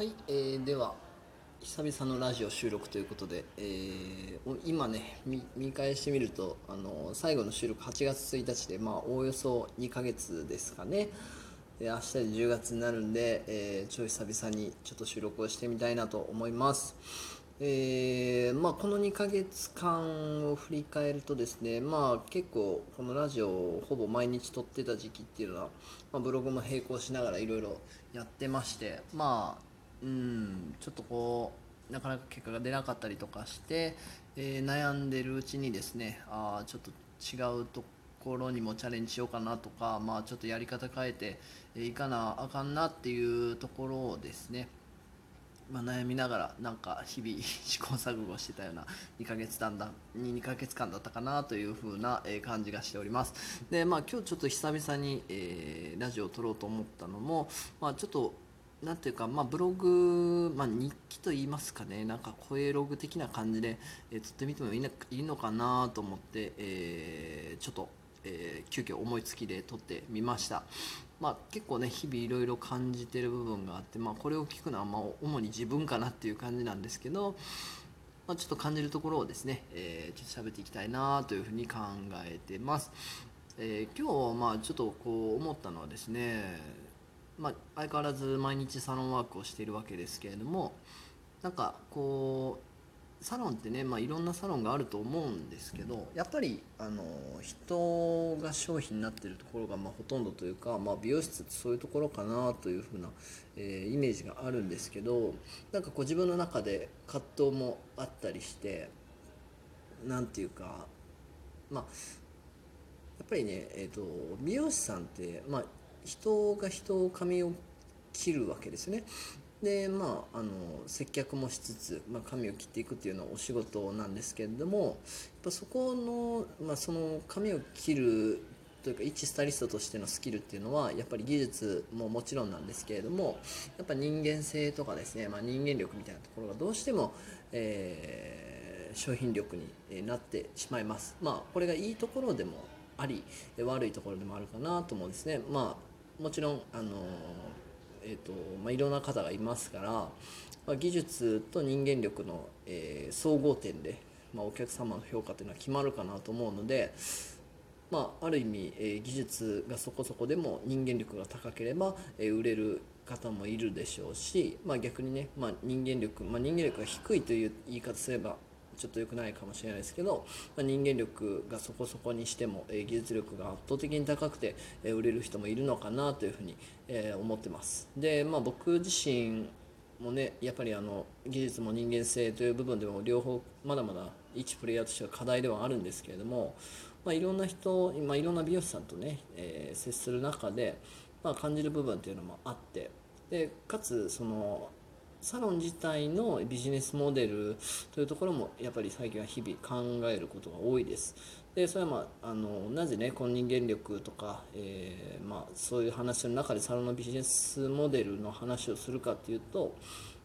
はい、えーでは久々のラジオ収録ということで、えー今ね見見返してみるとあの最後の収録8月1日でまあおおよそ2ヶ月ですかね。で明日で10月になるんで、えーちょい久々にちょっと収録をしてみたいなと思います。えーまあ、この2ヶ月間を振り返るとですね、まあ、結構このラジオをほぼ毎日撮ってた時期っていうのは、まあ、ブログも並行しながらいろいろやってましてまあうんちょっとこうなかなか結果が出なかったりとかして、えー悩んでるうちにですねあちょっと違うところにもチャレンジしようかなとか、まあ、ちょっとやり方変えていかなあかんなっていうところをですねまあ、悩みながらなんか日々 試行錯誤してたような2ヶ月間だ2ヶ月間だったかなという風な感じがしております。でまあ今日ちょっと久々に、えーラジオを撮ろうと思ったのも、まあ、ちょっとなんていうか、まあ、ブログ、まあ、日記と言いますかね。なんか声ログ的な感じで、えー撮ってみてもいいいいのかなと思って、えーちょっと、えー急遽思いつきで撮ってみました。まあ、結構ね日々いろいろ感じてる部分があって、まあ、これを聞くのはまあ主に自分かなっていう感じなんですけど、まあ、ちょっと感じるところをですね、えーちょっと喋っていきたいなというふうに考えてます、えー今日まあちょっとこう思ったのはですね、まあ、相変わらず毎日サロンワークをしているわけですけれどもなんかこうサロンってね、まあ、いろんなサロンがあると思うんですけどやっぱりあの人が商品になってるところがまほとんどというか、まあ、美容室ってそういうところかなというふうな、えーイメージがあるんですけどなんかこう自分の中で葛藤もあったりしてなんていうかまあやっぱりね、えー、と美容師さんって、まあ、人が人を髪を切るわけですね。でまああの接客もしつつ、まあ、髪を切っていくっていうのはお仕事なんですけれどもやっぱそこの,、まあ、その髪を切るというか一スタリストとしてのスキルっていうのはやっぱり技術ももちろんなんですけれどもやっぱ人間性とかですね、まあ、人間力みたいなところがどうしても、えー商品力になってしまいます。まあこれがいいところでもあり悪いところでもあるかなと思うんですね。まあもちろんあのえーとまあ、いろんな方がいますから、まあ、技術と人間力の、えー総合点で、まあ、お客様の評価というのは決まるかなと思うので、まあ、ある意味、えー技術がそこそこでも人間力が高ければ、えー売れる方もいるでしょうし、まあ、逆にね、まあ、人間力、まあ、人間力が低いという言い方すればちょっと良くないかもしれないですけど、まあ、人間力がそこそこにしても、え技術力が圧倒的に高くて、え売れる人もいるのかなというふうに、え思ってます。で、まあ、僕自身もねやっぱりあの技術も人間性という部分でも両方まだまだ一プレイヤーとしては課題ではあるんですけれども、まあ、いろんな人、まあ、いろんな美容師さんとね、えー接する中で、まあ、感じる部分っていうのもあってでかつそのサロン自体のビジネスモデルというところもやっぱり最近は日々考えることが多いです。でそれは、まあ、あのなぜねこの人間力とか、えーまあ、そういう話の中でサロンのビジネスモデルの話をするかっていうと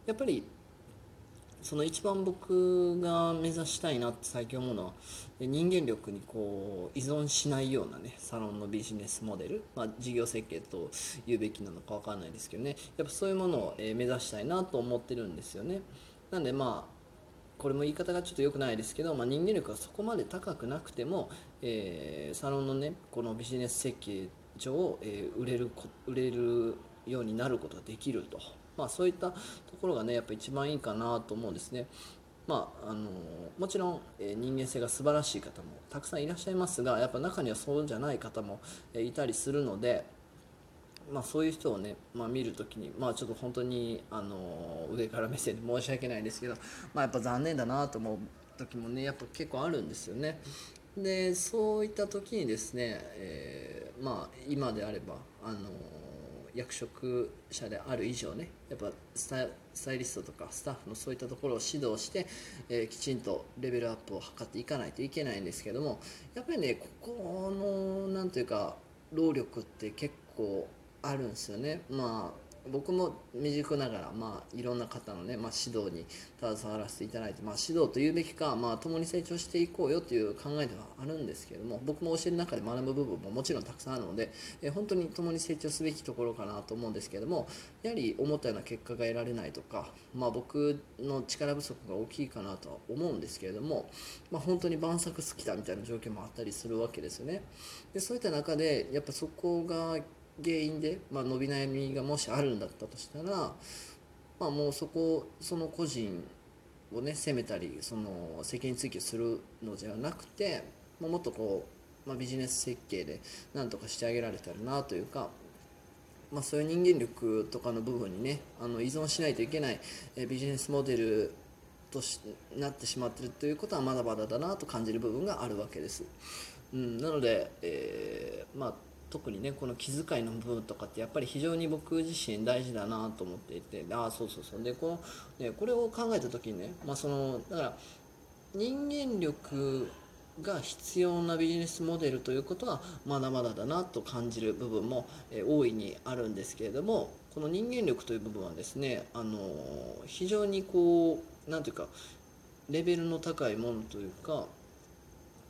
やっぱりその一番僕が目指したいなって最近思うのは人間力にこう依存しないようなねサロンのビジネスモデル、まあ、事業設計と言うべきなのか分かんないですけどね。やっぱそういうものを目指したいなと思ってるんですよね。なんでまあこれも言い方がちょっと良くないですけど、まあ、人間力がそこまで高くなくても、えーサロンのねこのビジネス設計上、えー売れる売れるようになることができると、まあ、そういったところがねやっぱ一番いいかなと思うんですね。まあ、あのもちろん、え人間性が素晴らしい方もたくさんいらっしゃいますがやっぱ中にはそうじゃない方も、えいたりするので、まあ、そういう人をね、まあ、見るときに、まあ、ちょっと本当に、あの上から目線で申し訳ないですけど、まあ、やっぱ残念だなと思う時もねやっぱ結構あるんですよね。でそういった時にですね、えーまあ、今であれば、あの役職者である以上ねやっぱスタイスタイリストとかスタッフのそういったところを指導して、えーきちんとレベルアップを図っていかないといけないんですけどもやっぱりねここの何ていうか労力って結構あるんですよね。まあ僕も未熟ながら、まあ、いろんな方のね、まあ、指導に携わらせていただいて、まあ、指導というべきか、まあ、共に成長していこうよという考えではあるんですけれども僕も教える中で学ぶ部分ももちろんたくさんあるので、えー、本当に共に成長すべきところかなと思うんですけれどもやはり思ったような結果が得られないとか、まあ、僕の力不足が大きいかなとは思うんですけれども、まあ、本当に晩作好きだみたいな状況もあったりするわけですよね。でそういった中でやっぱそこが原因で、まあ、伸び悩みがもしあるんだったとしたら、まあ、もうそこその個人をね責めたりその責任追及するのじゃなくて、まあ、もっとこう、まあ、ビジネス設計でなんとかしてあげられたらなというか、まあ、そういう人間力とかの部分にねあの依存しないといけない、えビジネスモデルとしなってしまってるということはまだまだだなと感じる部分があるわけです。うん、なので、えー、まあ特にねこの気遣いの部分とかってやっぱり非常に僕自身大事だなと思っていてああそうそうそう。でこの、ね、これを考えた時にね、まあ、そのだから人間力が必要なビジネスモデルということはまだまだだなと感じる部分も、大いにあるんですけれどもこの人間力という部分はですねあの非常にこう何ていうかレベルの高いものというか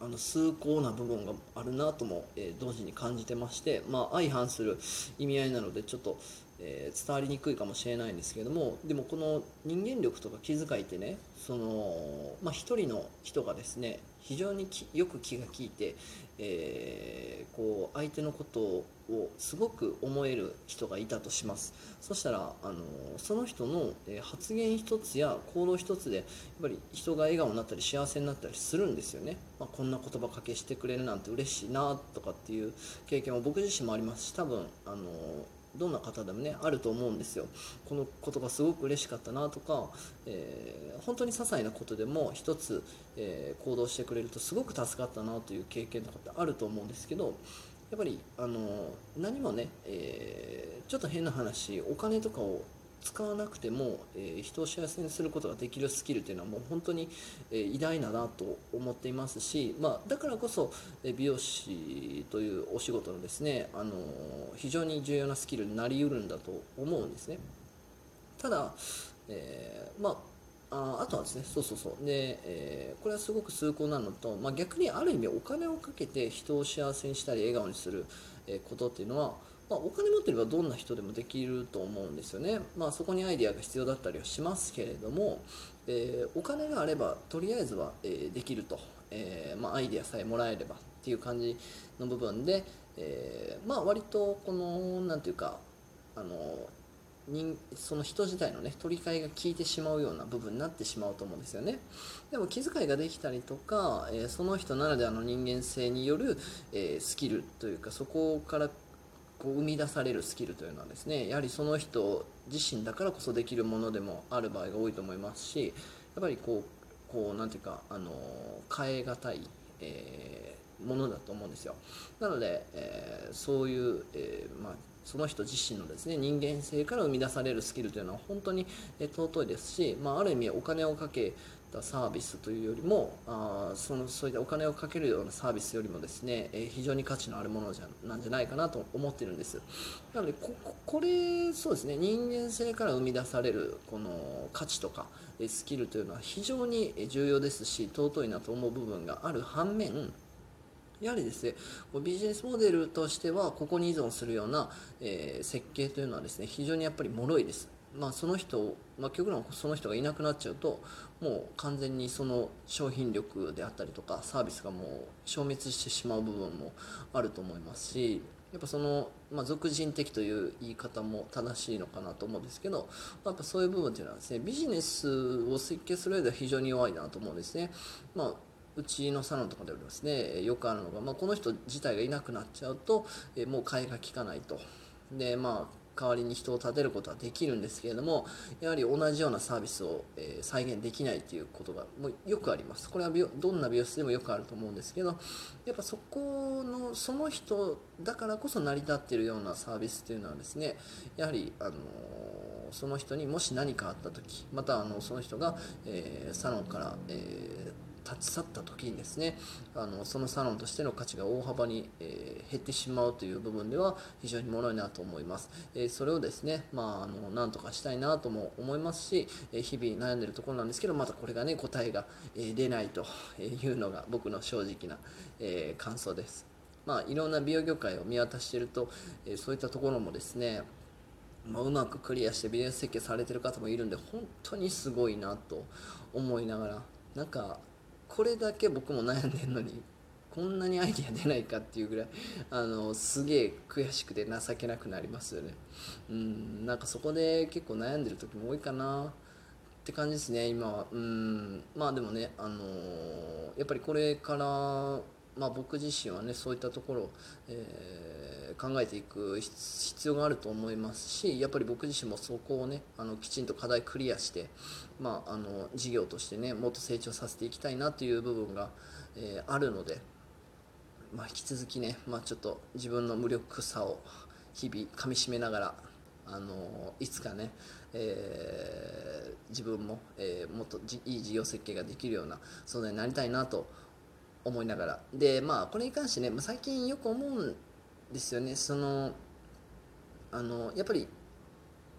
あの崇高な部分があるなとも、えー、同時に感じてまして、まあ、相反する意味合いなのでちょっと、えー、伝わりにくいかもしれないんですけどもでもこの人間力とか気遣いってねその、まあ、一人の人がですね非常によく気が利いて、えー、こう相手のことををすごく思える人がいたとします。そしたらあのその人の発言一つや行動一つでやっぱり人が笑顔になったり幸せになったりするんですよね、まあ、こんな言葉かけしてくれるなんて嬉しいなとかっていう経験は僕自身もありますし多分あのどんな方でもねあると思うんですよ。この言葉すごく嬉しかったなとか、えー、本当に些細なことでも一つ、えー、行動してくれるとすごく助かったなという経験とかってあると思うんですけどやっぱりあの何もね、えー、ちょっと変な話お金とかを使わなくても、えー、人を幸せにすることができるスキルというのはもう本当に、えー、偉大だなと思っていますし、まあ、だからこそ、え美容師というお仕事のですね、あの非常に重要なスキルになりうるんだと思うんですね。ただ、え、まあああとはですねそうそうそうで、えー、これはすごく崇高なのと、まあ、逆にある意味お金をかけて人を幸せにしたり笑顔にする、えことっていうのはまあ、お金持ってればどんな人でもできると思うんですよね。まあ、そこにアイデアが必要だったりはしますけれども、えー、お金があればとりあえずは、え、できると、えー、まあ、アイデアさえもらえればっていう感じの部分で、えまあ、割とこの何て言うかあの人その人自体のね取り替えが効いてしまうような部分になってしまうと思うんですよね。でも気遣いができたりとか、えその人ならではの人間性による、えスキルというかそこからこう生み出されるスキルというのはですねやはりその人自身だからこそできるものでもある場合が多いと思いますしやっぱりこうこうなんていうかあの変え難い、えー、ものだと思うんですよ。なので、え、そういう、え、まあその人自身のですね人間性から生み出されるスキルというのは本当に尊いですし、まあ、ある意味お金をかけたサービスというよりもあそのそういったお金をかけるようなサービスよりもですね、え非常に価値のあるものじゃなんじゃないかなと思ってるんです。なのでここれそうですね人間性から生み出されるこの価値とかスキルというのは非常に重要ですし尊いなと思う部分がある反面やはりですね、ビジネスモデルとしては、ここに依存するような、えー、設計というのはですね、非常にやっぱり脆いです。まあ、その人、まあ、極論その人がいなくなっちゃうともう完全にその商品力であったりとかサービスがもう消滅してしまう部分もあると思いますしやっぱその、まあ、俗人的という言い方も正しいのかなと思うんですけど、やっぱそういう部分っていうのはですねビジネスを設計する上では非常に弱いなと思うんですね。まあうちのサロンとかではですね。よくあるのが、まあ、この人自体がいなくなっちゃうと、えもう替えが利かないと。でまあ代わりに人を立てることはできるんですけれどもやはり同じようなサービスを、え再現できないということがもうよくあります。これはどんな美容室でもよくあると思うんですけどやっぱそこのその人だからこそ成り立っているようなサービスというのはですねやはりあのその人にもし何かあった時またあのその人が、えー、サロンから、えー立ち去った時にですねあのそのサロンとしての価値が大幅に、えー、減ってしまうという部分では非常にもろいなと思います、えー、それをですねまああのなんとかしたいなとも思いますし、え日々悩んでるところなんですけどまたこれがね答えが、え出ないというのが僕の正直な、え感想です。まあ、いろんな美容業界を見渡していると、えそういったところもですねまあ、うまくクリアしてビジネス設計されてる方もいるんで本当にすごいなと思いながらなんかこれだけ僕も悩んでんのにこんなにアイディア出ないかっていうぐらいあのすげえ悔しくて情けなくなりますよね。うんなんかそこで結構悩んでる時も多いかなって感じですね今は。うんまあでもねあのやっぱりこれからまあ、僕自身はねそういったところを、えー、考えていく必要があると思いますしやっぱり僕自身もそこをねあのきちんと課題クリアして、まあ、あの事業としてねもっと成長させていきたいなという部分が、えー、あるので、まあ、引き続きね、まあ、ちょっと自分の無力さを日々かみしめながらあのいつかね、えー、自分も、えー、もっといい事業設計ができるような存在になりたいなと思いながら。でまあこれに関してね最近よく思うんですよね。そのあのやっぱり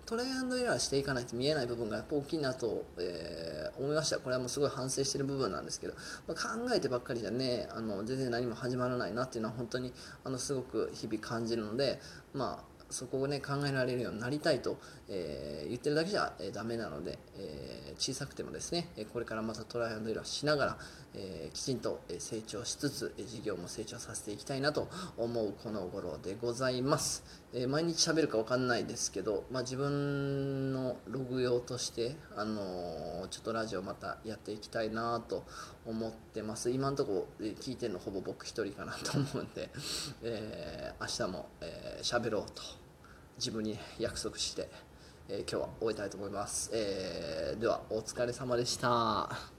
トライアンドエラーしていかないと見えない部分がやっぱ大きいなと、えー、思いました。これはもうすごい反省してる部分なんですけど、まあ、考えてばっかりじゃねあの全然何も始まらないなっていうのは本当にあのすごく日々感じるのでまあそこをね考えられるようになりたいと、えー、言ってるだけじゃ、えー、ダメなので、えー、小さくてもですねこれからまたトライアンドエラーしながら、えー、きちんと成長しつつ事業も成長させていきたいなと思うこの頃でございます、えー、毎日喋るか分かんないですけど、まあ、自分のログ用として、あのー、ちょっとラジオまたやっていきたいなと思ってます。今のところ聞いてるのほぼ僕一人かなと思うんで、えー、明日も喋、えー、ろうと自分に約束して、えー、今日は終えたいと思います、えー、ではお疲れ様でした。